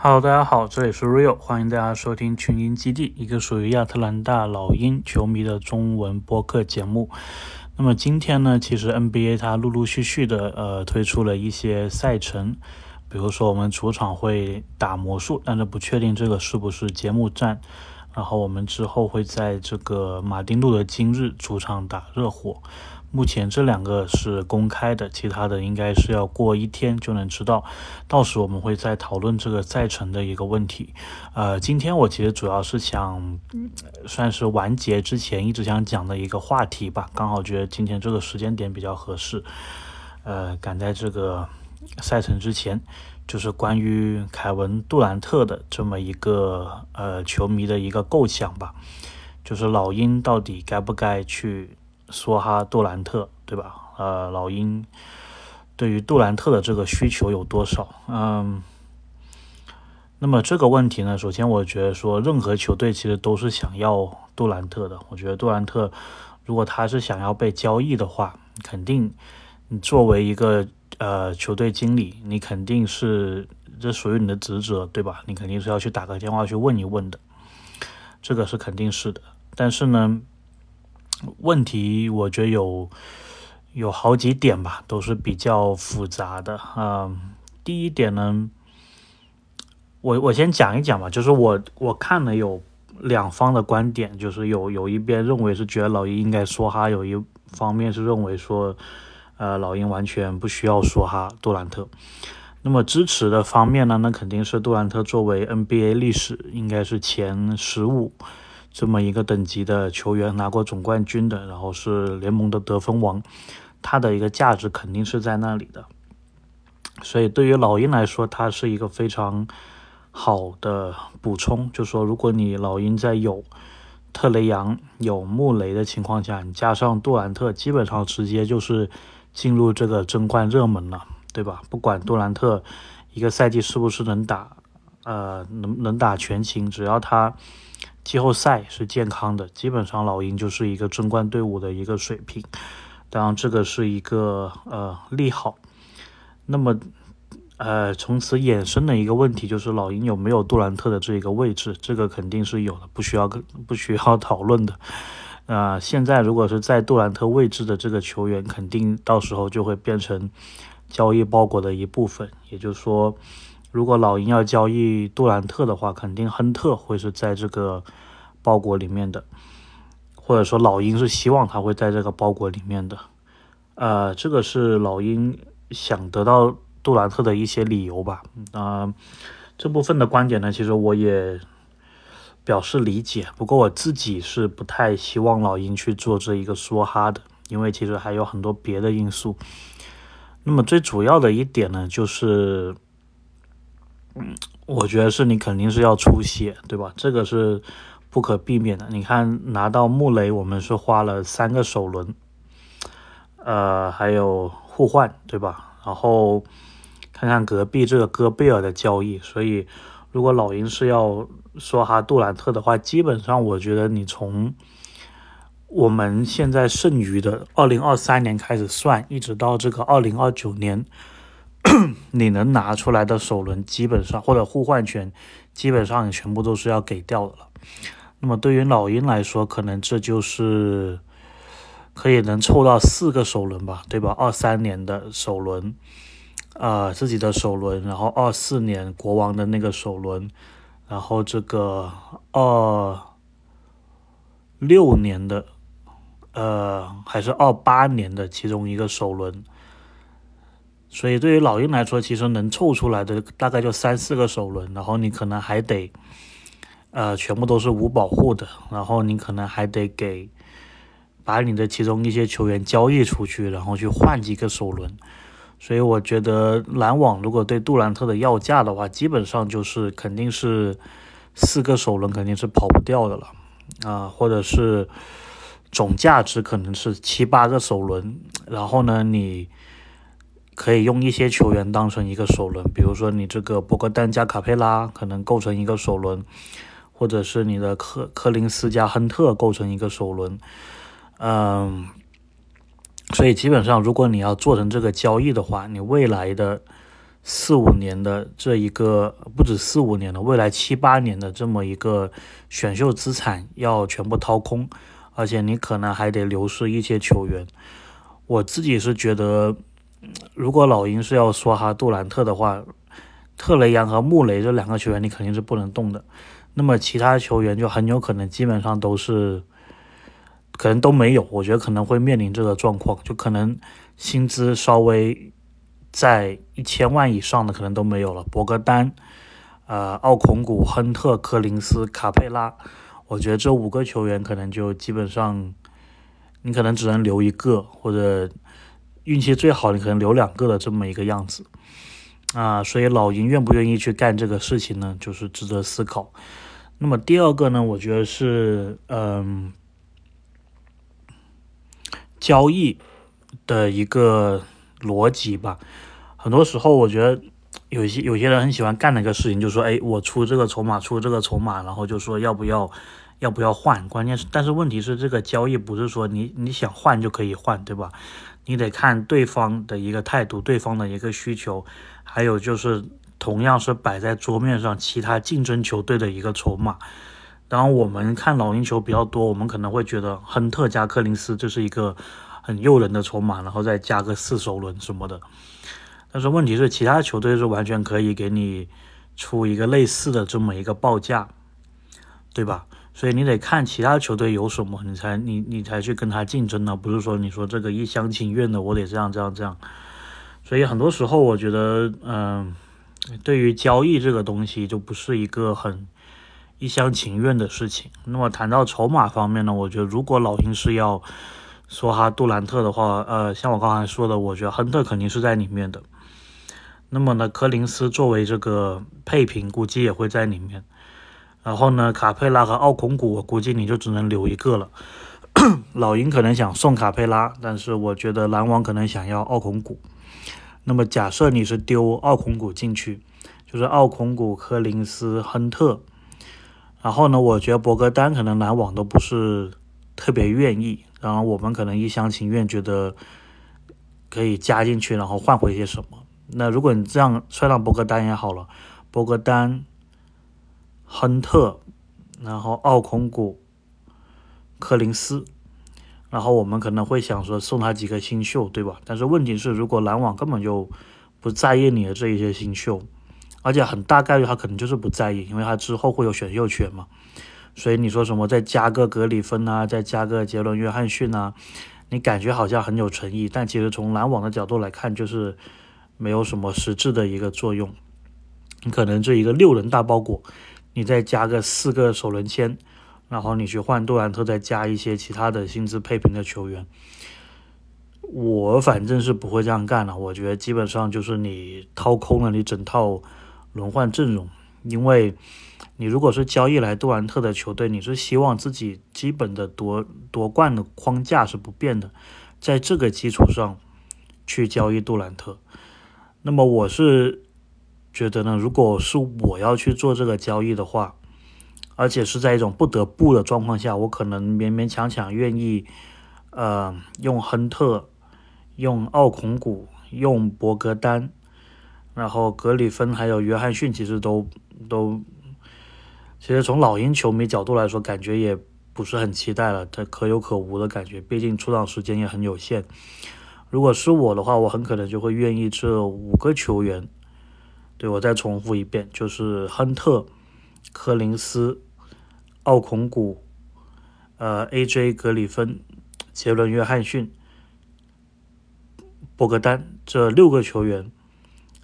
Hello，大家好，这里是 Rio，欢迎大家收听群英基地，一个属于亚特兰大老鹰球迷的中文播客节目。那么今天呢，其实 NBA 它陆陆续续的呃推出了一些赛程，比如说我们主场会打魔术，但是不确定这个是不是节目战。然后我们之后会在这个马丁路的今日主场打热火。目前这两个是公开的，其他的应该是要过一天就能知道。到时我们会再讨论这个赛程的一个问题。呃，今天我其实主要是想算是完结之前一直想讲的一个话题吧，刚好觉得今天这个时间点比较合适。呃，赶在这个赛程之前，就是关于凯文杜兰特的这么一个呃球迷的一个构想吧，就是老鹰到底该不该去。梭哈杜兰特，对吧？呃，老鹰对于杜兰特的这个需求有多少？嗯，那么这个问题呢，首先我觉得说，任何球队其实都是想要杜兰特的。我觉得杜兰特如果他是想要被交易的话，肯定你作为一个呃球队经理，你肯定是这属于你的职责，对吧？你肯定是要去打个电话去问一问的，这个是肯定是的。但是呢？问题我觉得有有好几点吧，都是比较复杂的啊。第一点呢，我我先讲一讲吧，就是我我看了有两方的观点，就是有有一边认为是觉得老鹰应该说哈，有一方面是认为说，呃，老鹰完全不需要说哈杜兰特。那么支持的方面呢，那肯定是杜兰特作为 NBA 历史应该是前十五。这么一个等级的球员，拿过总冠军的，然后是联盟的得分王，他的一个价值肯定是在那里的。所以对于老鹰来说，他是一个非常好的补充。就说如果你老鹰在有特雷杨、有穆雷的情况下，你加上杜兰特，基本上直接就是进入这个争冠热门了，对吧？不管杜兰特一个赛季是不是能打，呃，能能打全勤，只要他。季后赛是健康的，基本上老鹰就是一个争冠队伍的一个水平。当然，这个是一个呃利好。那么，呃，从此衍生的一个问题就是老鹰有没有杜兰特的这一个位置？这个肯定是有的，不需要不需要讨论的。啊，现在如果是在杜兰特位置的这个球员，肯定到时候就会变成交易包裹的一部分。也就是说。如果老鹰要交易杜兰特的话，肯定亨特会是在这个包裹里面的，或者说老鹰是希望他会在这个包裹里面的。呃，这个是老鹰想得到杜兰特的一些理由吧。啊，这部分的观点呢，其实我也表示理解。不过我自己是不太希望老鹰去做这一个梭哈的，因为其实还有很多别的因素。那么最主要的一点呢，就是。嗯，我觉得是你肯定是要出血，对吧？这个是不可避免的。你看拿到穆雷，我们是花了三个首轮，呃，还有互换，对吧？然后看看隔壁这个戈贝尔的交易，所以如果老鹰是要说哈杜兰特的话，基本上我觉得你从我们现在剩余的二零二三年开始算，一直到这个二零二九年。你能拿出来的首轮基本上或者互换权，基本上你全部都是要给掉的了。那么对于老鹰来说，可能这就是可以能凑到四个首轮吧，对吧？二三年的首轮，呃，自己的首轮，然后二四年国王的那个首轮，然后这个二六年的，呃，还是二八年的其中一个首轮。所以对于老鹰来说，其实能凑出来的大概就三四个首轮，然后你可能还得，呃，全部都是无保护的，然后你可能还得给，把你的其中一些球员交易出去，然后去换几个首轮。所以我觉得篮网如果对杜兰特的要价的话，基本上就是肯定是四个首轮肯定是跑不掉的了，啊，或者是总价值可能是七八个首轮，然后呢你。可以用一些球员当成一个首轮，比如说你这个博格丹加卡佩拉可能构成一个首轮，或者是你的科科林斯加亨特构成一个首轮，嗯，所以基本上如果你要做成这个交易的话，你未来的四五年的这一个不止四五年的，未来七八年的这么一个选秀资产要全部掏空，而且你可能还得流失一些球员。我自己是觉得，如果老鹰是要说哈杜兰特的话，特雷杨和穆雷这两个球员你肯定是不能动的。那么其他球员就很有可能基本上都是，可能都没有。我觉得可能会面临这个状况，就可能薪资稍微在一千万以上的可能都没有了。博格丹、呃奥孔古、亨特、科林斯、卡佩拉，我觉得这五个球员可能就基本上，你可能只能留一个，或者运气最好你可能留两个的这么一个样子。啊，所以老鹰愿不愿意去干这个事情呢？就是值得思考。那么第二个呢，我觉得是嗯，交易的一个逻辑吧。很多时候，我觉得有些有些人很喜欢干的一个事情，就是说，哎，我出这个筹码，出这个筹码，然后就说要不要要不要换。关键是，但是问题是，这个交易不是说你你想换就可以换，对吧？你得看对方的一个态度，对方的一个需求，还有就是。同样是摆在桌面上，其他竞争球队的一个筹码。当然，我们看老鹰球比较多，我们可能会觉得亨特加柯林斯这是一个很诱人的筹码，然后再加个四首轮什么的。但是问题是，其他球队是完全可以给你出一个类似的这么一个报价，对吧？所以你得看其他球队有什么，你才你你才去跟他竞争呢？不是说你说这个一厢情愿的，我得这样这样这样。所以很多时候，我觉得，嗯。对于交易这个东西，就不是一个很一厢情愿的事情。那么谈到筹码方面呢，我觉得如果老鹰是要说哈杜兰特的话，呃，像我刚才说的，我觉得亨特肯定是在里面的。那么呢，柯林斯作为这个配平，估计也会在里面。然后呢，卡佩拉和奥孔古，我估计你就只能留一个了。老鹰可能想送卡佩拉，但是我觉得篮网可能想要奥孔古。那么假设你是丢奥孔古进去，就是奥孔古、科林斯、亨特，然后呢，我觉得博格丹可能篮网都不是特别愿意，然后我们可能一厢情愿觉得可以加进去，然后换回些什么。那如果你这样算上博格丹也好了，博格丹、亨特，然后奥孔古、柯林斯。然后我们可能会想说送他几个新秀，对吧？但是问题是，如果篮网根本就不在意你的这一些新秀，而且很大概率他可能就是不在意，因为他之后会有选秀权嘛。所以你说什么再加个格里芬啊，再加个杰伦约翰逊啊，你感觉好像很有诚意，但其实从篮网的角度来看，就是没有什么实质的一个作用。你可能这一个六人大包裹，你再加个四个首轮签。然后你去换杜兰特，再加一些其他的薪资配平的球员，我反正是不会这样干了。我觉得基本上就是你掏空了你整套轮换阵容，因为你如果是交易来杜兰特的球队，你是希望自己基本的夺夺冠的框架是不变的，在这个基础上去交易杜兰特。那么我是觉得呢，如果是我要去做这个交易的话。而且是在一种不得不的状况下，我可能勉勉强强愿意，呃，用亨特、用奥孔古、用博格丹，然后格里芬还有约翰逊，其实都都，其实从老鹰球迷角度来说，感觉也不是很期待了，这可有可无的感觉，毕竟出场时间也很有限。如果是我的话，我很可能就会愿意这五个球员，对我再重复一遍，就是亨特、柯林斯。奥孔古、呃，A.J. 格里芬、杰伦约翰逊、博格丹这六个球员，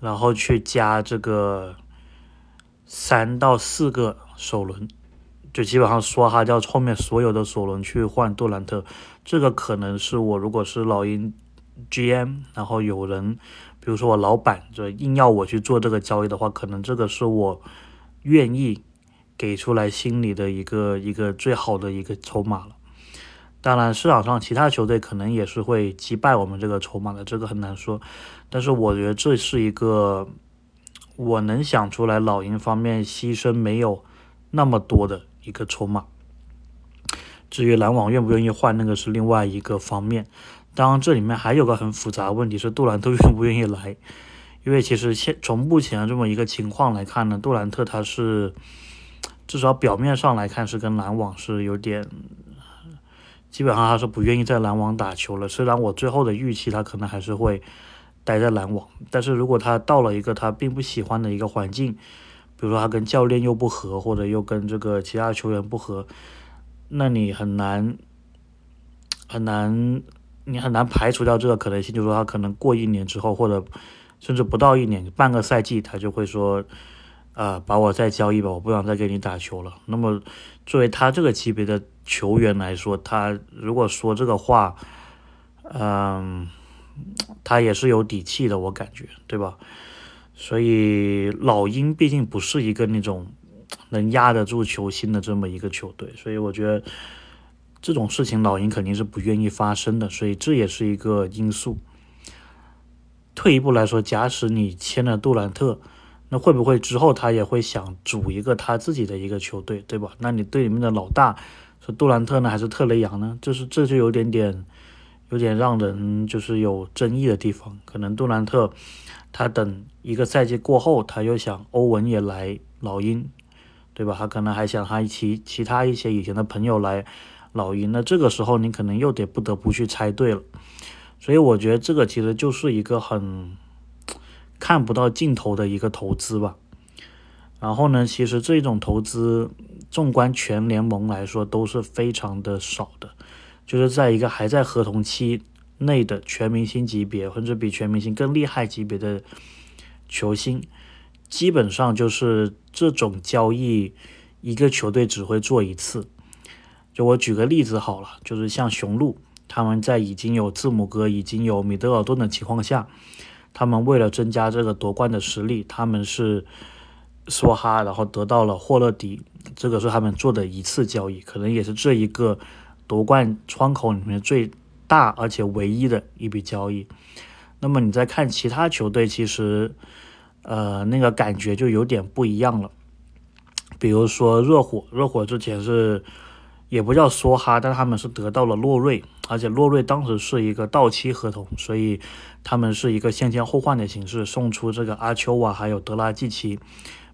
然后去加这个三到四个首轮，就基本上说哈叫后面所有的首轮去换杜兰特。这个可能是我如果是老鹰 G.M.，然后有人，比如说我老板，就硬要我去做这个交易的话，可能这个是我愿意。给出来心里的一个一个最好的一个筹码了。当然，市场上其他球队可能也是会击败我们这个筹码的，这个很难说。但是我觉得这是一个我能想出来老鹰方面牺牲没有那么多的一个筹码。至于篮网愿不愿意换，那个是另外一个方面。当然，这里面还有个很复杂的问题是杜兰特愿不愿意来。因为其实现从目前这么一个情况来看呢，杜兰特他是至少表面上来看是跟篮网是有点，基本上他是不愿意在篮网打球了。虽然我最后的预期他可能还是会待在篮网，但是如果他到了一个他并不喜欢的一个环境，比如说他跟教练又不和，或者又跟这个其他球员不和，那你很难很难你很难排除掉这个可能性，就是说他可能过一年之后或者。甚至不到一年，半个赛季，他就会说，呃，把我再交易吧，我不想再给你打球了。那么，作为他这个级别的球员来说，他如果说这个话，嗯，他也是有底气的，我感觉，对吧？所以，老鹰毕竟不是一个那种能压得住球星的这么一个球队，所以我觉得这种事情老鹰肯定是不愿意发生的，所以这也是一个因素。退一步来说，假使你签了杜兰特，那会不会之后他也会想组一个他自己的一个球队，对吧？那你队里面的老大是杜兰特呢，还是特雷杨呢？就是这就有点点，有点让人就是有争议的地方。可能杜兰特他等一个赛季过后，他又想欧文也来老鹰，对吧？他可能还想他其其他一些以前的朋友来老鹰，那这个时候你可能又得不得不去猜对了。所以我觉得这个其实就是一个很看不到尽头的一个投资吧。然后呢，其实这种投资，纵观全联盟来说都是非常的少的。就是在一个还在合同期内的全明星级别，或者比全明星更厉害级别的球星，基本上就是这种交易，一个球队只会做一次。就我举个例子好了，就是像雄鹿。他们在已经有字母哥、已经有米德尔顿的情况下，他们为了增加这个夺冠的实力，他们是梭哈，然后得到了霍勒迪，这个是他们做的一次交易，可能也是这一个夺冠窗口里面最大而且唯一的一笔交易。那么你再看其他球队，其实呃那个感觉就有点不一样了。比如说热火，热火之前是也不叫梭哈，但他们是得到了洛瑞。而且洛瑞当时是一个到期合同，所以他们是一个先签后换的形式送出这个阿丘瓦还有德拉季奇，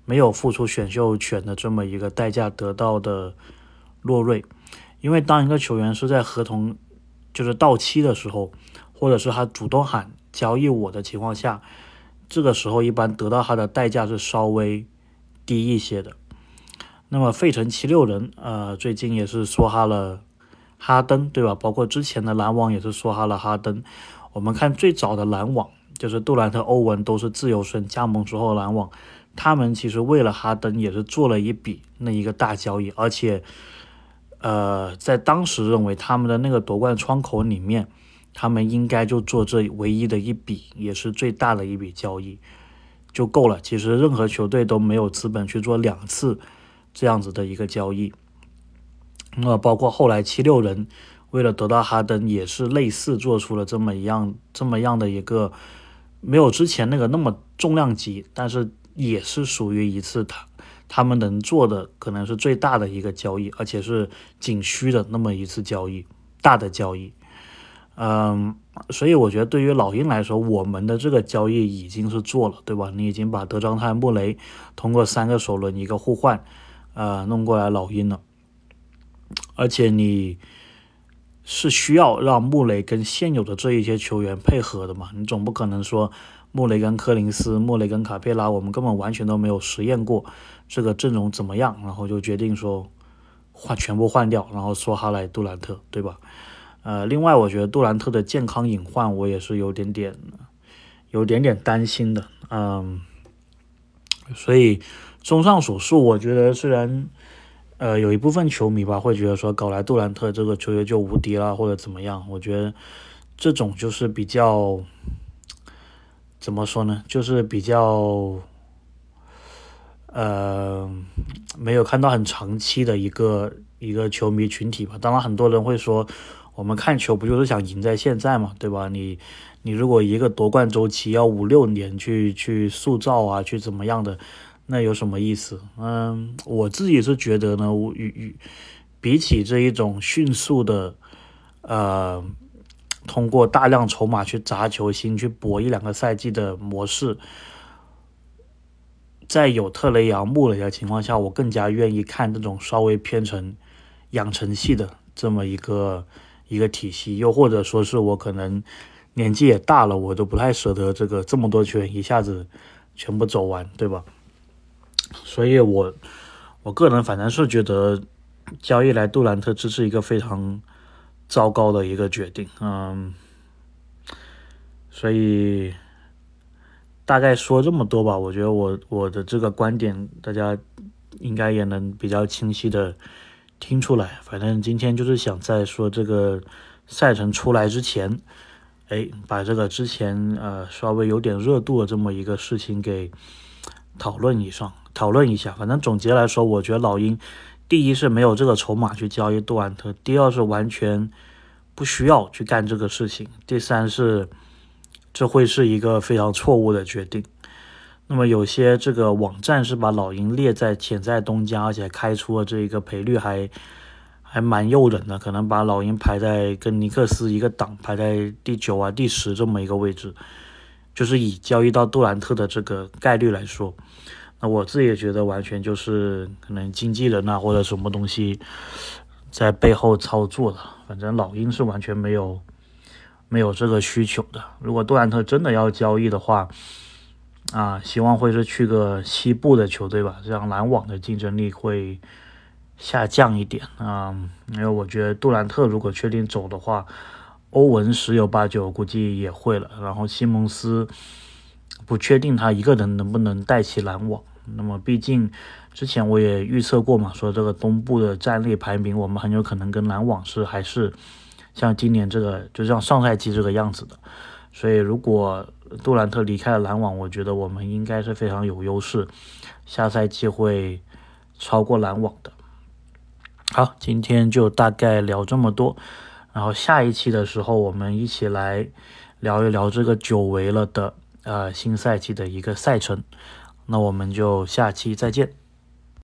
没有付出选秀权的这么一个代价得到的洛瑞。因为当一个球员是在合同就是到期的时候，或者是他主动喊交易我的情况下，这个时候一般得到他的代价是稍微低一些的。那么费城七六人呃最近也是说哈了。哈登对吧？包括之前的篮网也是说哈了哈登。我们看最早的篮网，就是杜兰特、欧文都是自由身加盟之后篮网，他们其实为了哈登也是做了一笔那一个大交易，而且，呃，在当时认为他们的那个夺冠窗口里面，他们应该就做这唯一的一笔，也是最大的一笔交易就够了。其实任何球队都没有资本去做两次这样子的一个交易。那包括后来七六人为了得到哈登，也是类似做出了这么一样这么样的一个，没有之前那个那么重量级，但是也是属于一次他他们能做的可能是最大的一个交易，而且是仅需的那么一次交易，大的交易。嗯，所以我觉得对于老鹰来说，我们的这个交易已经是做了，对吧？你已经把德章泰、穆雷通过三个首轮一个互换，呃，弄过来老鹰了。而且你是需要让穆雷跟现有的这一些球员配合的嘛？你总不可能说穆雷跟柯林斯、穆雷跟卡佩拉，我们根本完全都没有实验过这个阵容怎么样，然后就决定说换全部换掉，然后说哈莱杜兰特，对吧？呃，另外我觉得杜兰特的健康隐患，我也是有点点有点点担心的，嗯，所以综上所述，我觉得虽然。呃，有一部分球迷吧会觉得说搞来杜兰特这个球员就无敌了或者怎么样？我觉得这种就是比较怎么说呢？就是比较呃没有看到很长期的一个一个球迷群体吧。当然，很多人会说，我们看球不就是想赢在现在嘛，对吧？你你如果一个夺冠周期要五六年去去塑造啊，去怎么样的？那有什么意思？嗯，我自己是觉得呢，我与与比起这一种迅速的，呃，通过大量筹码去砸球星、去搏一两个赛季的模式，在有特雷杨、穆雷的情况下，我更加愿意看这种稍微偏成养成系的这么一个一个体系。又或者说是我可能年纪也大了，我都不太舍得这个这么多球员一下子全部走完，对吧？所以我我个人反正是觉得交易来杜兰特这是一个非常。糟糕的一个决定，嗯，所以大概说这么多吧。我觉得我我的这个观点，大家应该也能比较清晰的听出来。反正今天就是想在说这个赛程出来之前，哎，把这个之前呃稍微有点热度的这么一个事情给讨论一上，讨论一下。反正总结来说，我觉得老鹰。第一是没有这个筹码去交易杜兰特，第二是完全不需要去干这个事情，第三是这会是一个非常错误的决定。那么有些这个网站是把老鹰列在潜在东家，而且开出了这一个赔率还还蛮诱人的，可能把老鹰排在跟尼克斯一个档，排在第九啊第十这么一个位置，就是以交易到杜兰特的这个概率来说。那我自己也觉得，完全就是可能经纪人啊或者什么东西在背后操作的。反正老鹰是完全没有没有这个需求的。如果杜兰特真的要交易的话，啊，希望会是去个西部的球队吧，这样篮网的竞争力会下降一点啊。因为我觉得杜兰特如果确定走的话，欧文十有八九估计也会了。然后西蒙斯不确定他一个人能不能带起篮网。那么，毕竟之前我也预测过嘛，说这个东部的战力排名，我们很有可能跟篮网是还是像今年这个，就像上赛季这个样子的。所以，如果杜兰特离开了篮网，我觉得我们应该是非常有优势，下赛季会超过篮网的。好，今天就大概聊这么多，然后下一期的时候，我们一起来聊一聊这个久违了的呃新赛季的一个赛程。那我们就下期再见。